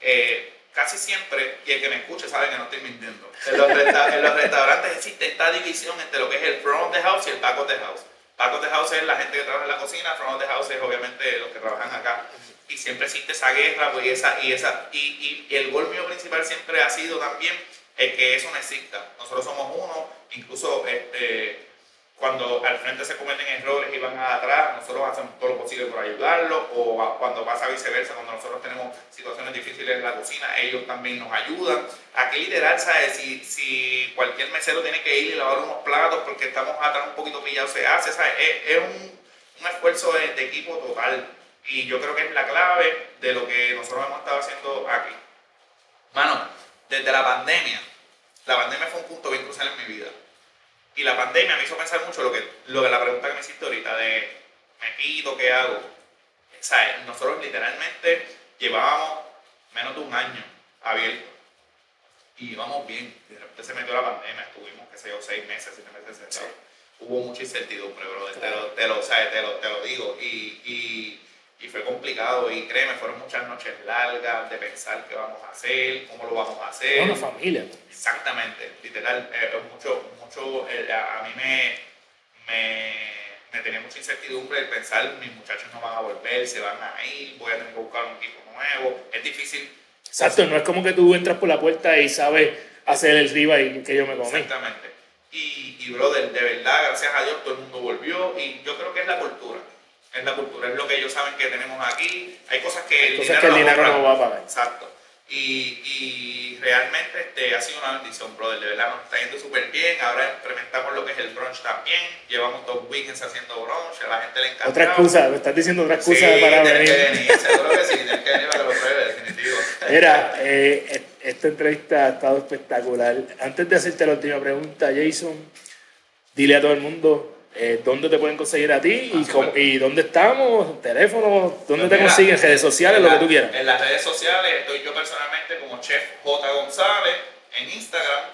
Eh, casi siempre, y el que me escuche sabe que no estoy mintiendo, en los, en los, restaurantes existe esta división entre lo que es el front of the house y el back of the house. Back of the house es la gente que trabaja en la cocina, front of the house es obviamente los que trabajan acá. Y siempre existe esa guerra, pues, y, esa, y, esa, y, y el gol mío principal siempre ha sido también el que eso no exista. Nosotros somos uno, incluso este, cuando al frente se cometen errores y van atrás, nosotros hacemos todo lo posible por ayudarlos, o cuando pasa viceversa, cuando nosotros tenemos situaciones difíciles en la cocina, ellos también nos ayudan. Aquí literal, ¿sabes? Si, cualquier mesero tiene que ir y lavar unos platos porque estamos atrás un poquito pillados, se hace, ¿sabes? Es, un, un, esfuerzo de, de, equipo total. Y yo creo que es la clave de lo que nosotros hemos estado haciendo aquí. Mano, desde la pandemia, la pandemia fue un punto bien crucial en mi vida y la pandemia me hizo pensar mucho lo que, lo que la pregunta que me hiciste ahorita de me quito, ¿qué hago? O sea, nosotros literalmente llevábamos menos de un año abierto y íbamos bien. De repente se metió la pandemia, estuvimos, qué sé yo, seis meses, siete meses sentados. Hubo mucha incertidumbre, bro, te, lo, te, lo, te, lo, te lo digo. Y, y, y, fue complicado y créeme, fueron muchas noches largas de pensar qué vamos a hacer, cómo lo vamos a hacer. Una familia. Exactamente, literal, eh, mucho, eh, a, mí me, me, tenía mucha incertidumbre el pensar, mis muchachos no van a volver, se van a ir, voy a tener que buscar un equipo nuevo, es difícil. Exacto, no es como que tú entras por la puerta y sabes hacer el riba y que yo me comí. Exactamente. Y, y, brother, de verdad, gracias a Dios, todo el mundo volvió y yo creo que es la cultura. Es la cultura, es lo que ellos saben que tenemos aquí. Hay cosas que, el, dinero que el dinero no va a pagar. Exacto. Y, y realmente este, ha sido una bendición, brother. De verdad nos está yendo súper bien. Ahora implementamos lo que es el brunch también. Llevamos dos weekends haciendo brunch. A la gente le encanta. Otra excusa, me estás diciendo otra excusa sí, para venir. que venir, seguro que sí. Tienes que venir para que lo pruebe, definitivo. Mira, eh, esta entrevista ha estado espectacular. Antes de hacerte la última pregunta, Jason, dile a todo el mundo eh, dónde te pueden conseguir a ti y, ah, y, dónde estamos, teléfono, dónde pues te consiguen, redes sociales, lo que tú quieras. En las redes sociales estoy yo personalmente como Chef J. González en Instagram,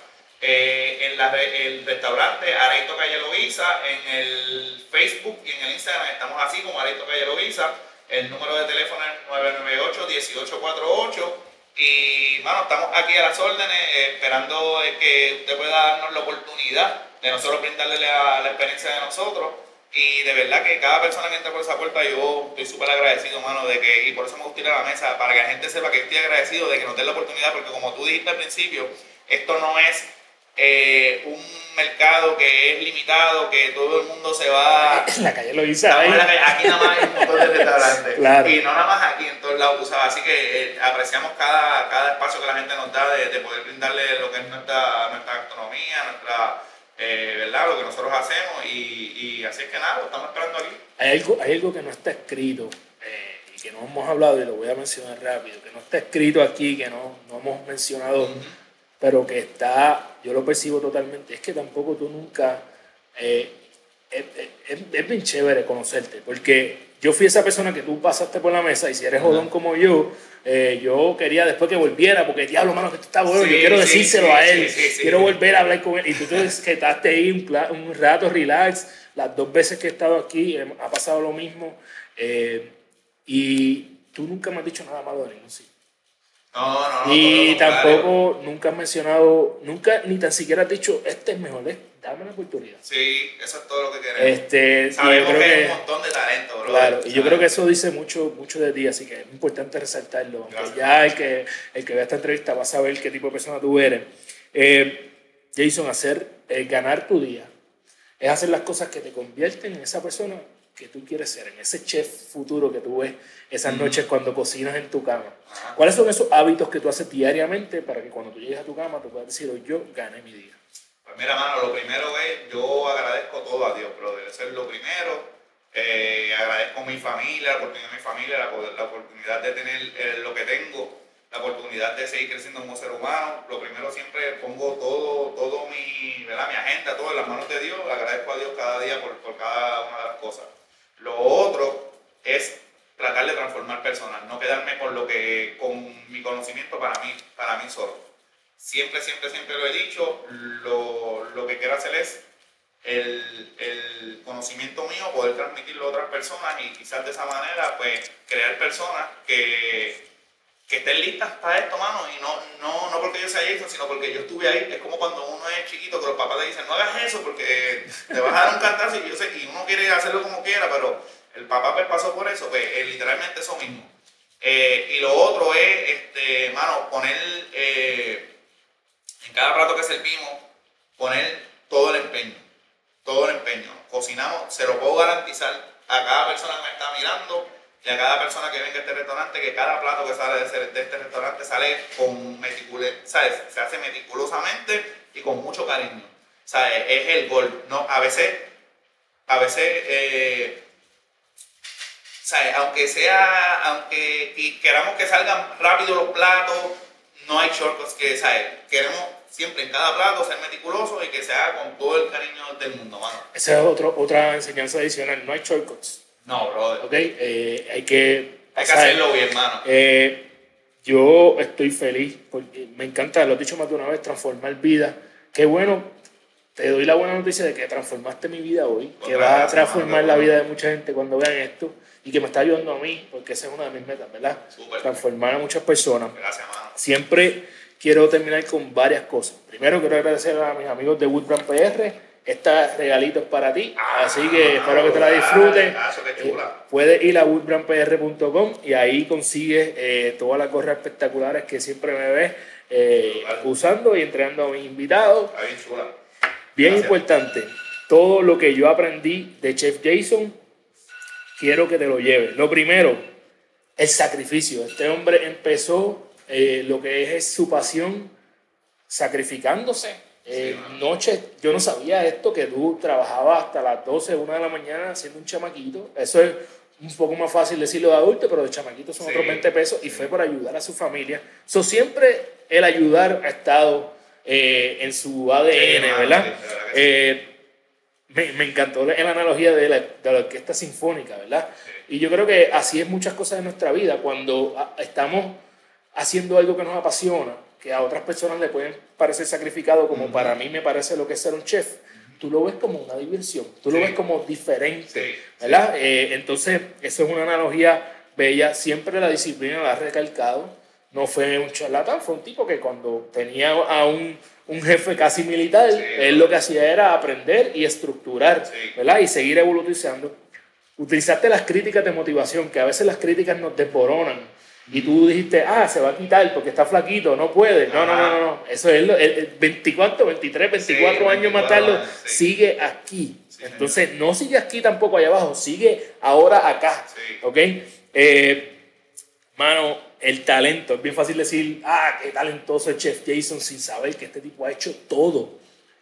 eh, en la, el restaurante Areito Calle Loiza, en el Facebook y en el Instagram estamos así como Areito Calle Loiza. El número de teléfono es 998-1848. Y bueno, estamos aquí a las órdenes, eh, esperando que usted pueda darnos la oportunidad de nosotros brindarle la, la, experiencia de nosotros. Y de verdad que cada persona que entra por esa puerta, yo estoy súper agradecido, mano, de que, y por eso me gusta ir a la mesa, para que la gente sepa que estoy agradecido de que nos den la oportunidad, porque como tú dijiste al principio, esto no es eh, un mercado que es limitado, que todo el mundo se va. La calle lo dice. Aquí nada más hay un montón de restaurantes. Y no nada más aquí, en todos lados, sabes. Así que eh, apreciamos cada, cada espacio que la gente nos da de, de poder brindarle lo que es nuestra, nuestra gastronomía, nuestra eh, ¿verdad? Lo que nosotros hacemos y, y, así es que nada, lo estamos esperando aquí. Hay algo, hay algo que no está escrito eh, y que no hemos hablado y lo voy a mencionar rápido, que no está escrito aquí, que no, no hemos mencionado, pero que está, yo lo percibo totalmente, es que tampoco tú nunca, eh, es, es, es, bien chévere conocerte, porque yo fui esa persona que tú pasaste por la mesa y si eres jodón como yo, eh, yo quería después que volviera, porque diablo, mano, que tú estás bueno, yo quiero decírselo a él, quiero volver a hablar con él. Y tú te quedaste ahí un, un, rato, relax. Las dos veces que he estado aquí ha pasado lo mismo. Eh, y tú nunca me has dicho nada malo de ningún sitio. No, no, no. Y tampoco, nunca has mencionado, nunca ni tan siquiera has dicho, este es mejor, eh, dame una oportunidad. Sí, eso es todo lo que queremos. Este, yo Sabemos creo que hay un montón de talento, bro. claro, y yo creo que eso dice mucho, mucho de ti, así que es importante resaltarlo. aunque ya el que, el que vea esta entrevista va a saber qué tipo de persona tú eres. Eh, Jason, hacer, eh, ganar tu día es hacer las cosas que te convierten en esa persona que tú quieres ser, en ese chef futuro que tú ves esas noches cuando cocinas en tu cama. Ajá. ¿Cuáles son esos hábitos que tú haces diariamente para que cuando tú llegues a tu cama tú puedas decir, yo gané mi día? Mira, mano, lo primero es, yo agradezco todo a Dios, brother. Eso es lo primero. Eh, agradezco a mi familia, la oportunidad de mi familia, la oportunidad de tener eh, lo que tengo, la oportunidad de seguir creciendo como ser humano. Lo primero siempre pongo todo, todo mi, ¿verdad? mi agenda, todo en las manos de Dios. Agradezco a Dios cada día por, por cada una de las cosas. Lo otro es tratar de transformar personas, no quedarme con lo que, con mi conocimiento para mí, para mí solo. Siempre, siempre, siempre lo he dicho, lo, lo que quiero hacer es el, el conocimiento mío, poder transmitirlo a otras personas y quizás de esa manera, pues, crear personas que, que estén listas para esto, mano, y no, no, no porque yo sea Jason, sino porque yo estuve ahí. Es como cuando uno es chiquito que los papás le dicen, no hagas eso porque te vas a dar un cantazo y, yo sé, y uno quiere hacerlo como quiera, pero el papá pues, pasó por eso, pues eh, literalmente eso mismo. Eh, y lo otro es, este, mano, poner eh, cada plato que servimos, poner todo el empeño, todo el empeño. Cocinamos, se lo puedo garantizar a cada persona que me está mirando y a cada persona que venga a este restaurante que cada plato que sale de, este restaurante sale con ¿sabes? Se hace meticulosamente y con mucho cariño. ¿Sabes? Es el gol. No, a veces, a veces, eh, ¿sabes? Aunque sea, aunque qui- queramos que salgan rápido los platos, no hay shortcuts que, ¿sabes? Queremos siempre en cada plato ser meticulosos y que se haga con todo el cariño del mundo, mano. Esa es otro, otra enseñanza adicional, no hay shortcuts, No, brother. ¿ok? Eh, hay que... Hay que hacerlo bien, mano. Eh, yo estoy feliz porque me encanta, lo he dicho más de una vez, transformar vidas. Qué bueno, te doy la buena noticia de que transformaste mi vida hoy, que Otra vas a transformar la vida de mucha gente cuando vean esto y que me está ayudando a mí, porque esa es una de mis metas, ¿verdad? Súper. Transformar a muchas personas. Gracias, mano. Siempre quiero terminar con varias cosas. Primero quiero agradecer a mis amigos de Woodbrand PR. Este regalito es para ti, así que espero que te la disfrutes. Ah. Eh, puedes ir a woodbrandpr.com y ahí consigues eh, todas las gorras espectaculares que siempre me ves eh, usando y entregando a mis invitados. Bien chula. Bien Gracias. importante, todo lo que yo aprendí de Chef Jason, quiero que te lo lleves. Lo primero, el sacrificio. Este hombre empezó eh, lo que es, es su pasión sacrificándose. Eh, noches, yo no sabía esto, que tú trabajabas hasta las 12, 1 de la mañana siendo un chamaquito. Eso es un poco más fácil decirlo de adulto, pero de chamaquito son Sí. otros 20 pesos y fue por ayudar a su familia. So, siempre el ayudar ha estado eh, en su ADN, Sí, ¿verdad? sí, sí. Eh, me, me encantó la, la analogía de la, de la orquesta sinfónica, ¿verdad? Y yo creo que así es muchas cosas de nuestra vida. Cuando ah, estamos haciendo algo que nos apasiona, que a otras personas le pueden parecer sacrificado, como para mí me parece lo que es ser un chef, tú lo ves como una diversión, tú lo ves como diferente, Sí, ¿verdad? Eh, entonces, eso es una analogía bella. Siempre la disciplina la ha recalcado. No fue un charlatán, fue un tipo que cuando tenía a un, un jefe casi militar, él lo que hacía era aprender y estructurar. ¿verdad? Y seguir evolucionando. Utilizaste las críticas de motivación, que a veces las críticas nos desboronan. Y tú dijiste, ah, se va a quitar porque está flaquito, no puede. No, no, no, no, no. Eso es lo, el, el 24, 23, 24 Sí, años más 24 tarde, sí. sigue aquí. Sí, Entonces, no sigue aquí tampoco allá abajo, sigue ahora acá. ¿Ok? Eh, mano, el talento. Es bien fácil decir, ah, qué talentoso es Chef Jason sin saber que este tipo ha hecho todo.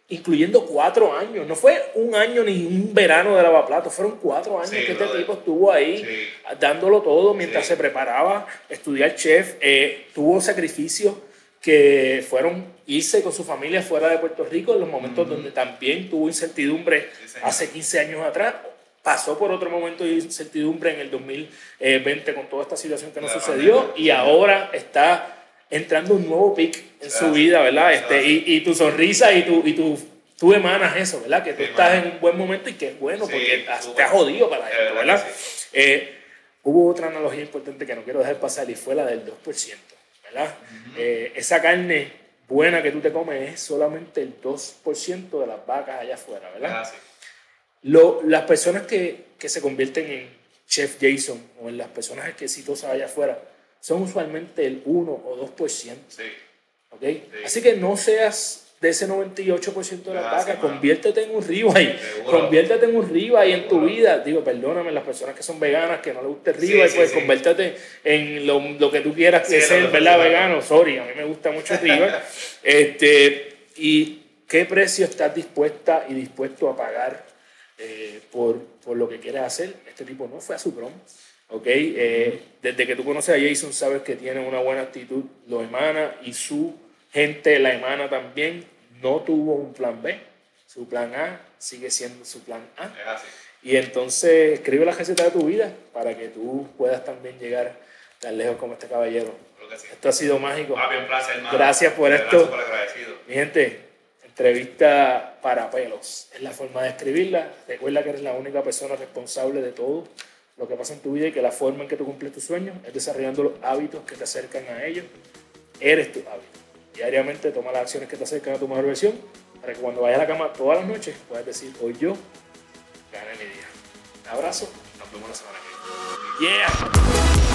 Incluyendo cuatro años. No fue un año ni un verano de lavaplatos, fueron cuatro años Sí, que este tipo estuvo ahí Sí. dándolo todo mientras Sí. se preparaba, estudiar chef, eh, tuvo sacrificios que fueron irse con su familia fuera de Puerto Rico en los momentos donde también tuvo incertidumbre hace 15 años atrás. Pasó por otro momento de incertidumbre en el 2020 con toda esta situación que nos sucedió y ahora está entrando un nuevo pic en su Claro. vida, ¿verdad? Claro. Este, y, y tu sonrisa y tu, y tu, tú emanas eso, ¿verdad? Que tú Sí, estás mano. en un buen momento y que es bueno Sí, porque te has jodido para esto, verdad ¿verdad? que Eh, hubo otra analogía importante que no quiero dejar pasar y fue la del 2%, ¿verdad? ¿verdad? Eh, esa carne buena que tú te comes es solamente el 2% de las vacas allá afuera, ¿verdad? Ah, sí. Lo- las personas que, que se convierten en Chef Jason o en las personas exitosas allá afuera son usualmente el 1 o 2%. Sí. ¿ok? Así que no seas de ese 98% de las vacas, conviértete en un ribeye, conviértete en un ribeye en tu vida. Digo, perdóname, las personas que son veganas, que no les gusta el ribeye, sí, pues sí. conviértete en lo, lo que tú quieras que que ¿verdad? Vegano, sorry, a mí me gusta mucho el ribeye. este, ¿Y qué precio estás dispuesta y dispuesto a pagar eh, por, por lo que quieres hacer? Este tipo no fue a su promo. ¿Ok? Eh, desde que tú conoces a Jason, sabes que tiene una buena actitud, lo emana y su gente la emana también. No tuvo un plan B. Su plan A sigue siendo su plan A. Es así. Y entonces escribe la receta de tu vida para que tú puedas también llegar tan lejos como este caballero. Sí. Esto ha sido mágico. Un placer. Gracias por De esto. agradecido. Mi gente, entrevista para pelos. Es la forma de escribirla. Recuerda que eres la única persona responsable de todo lo que pasa en tu vida y que la forma en que tú cumples tus sueños es desarrollando los hábitos que te acercan a ellos. Eres tu hábito. Diariamente toma las acciones que te acercan a tu mejor versión para que cuando vayas a la cama todas las noches puedas decir, hoy yo gané mi día. Un abrazo, nos vemos la semana que viene. Yeah.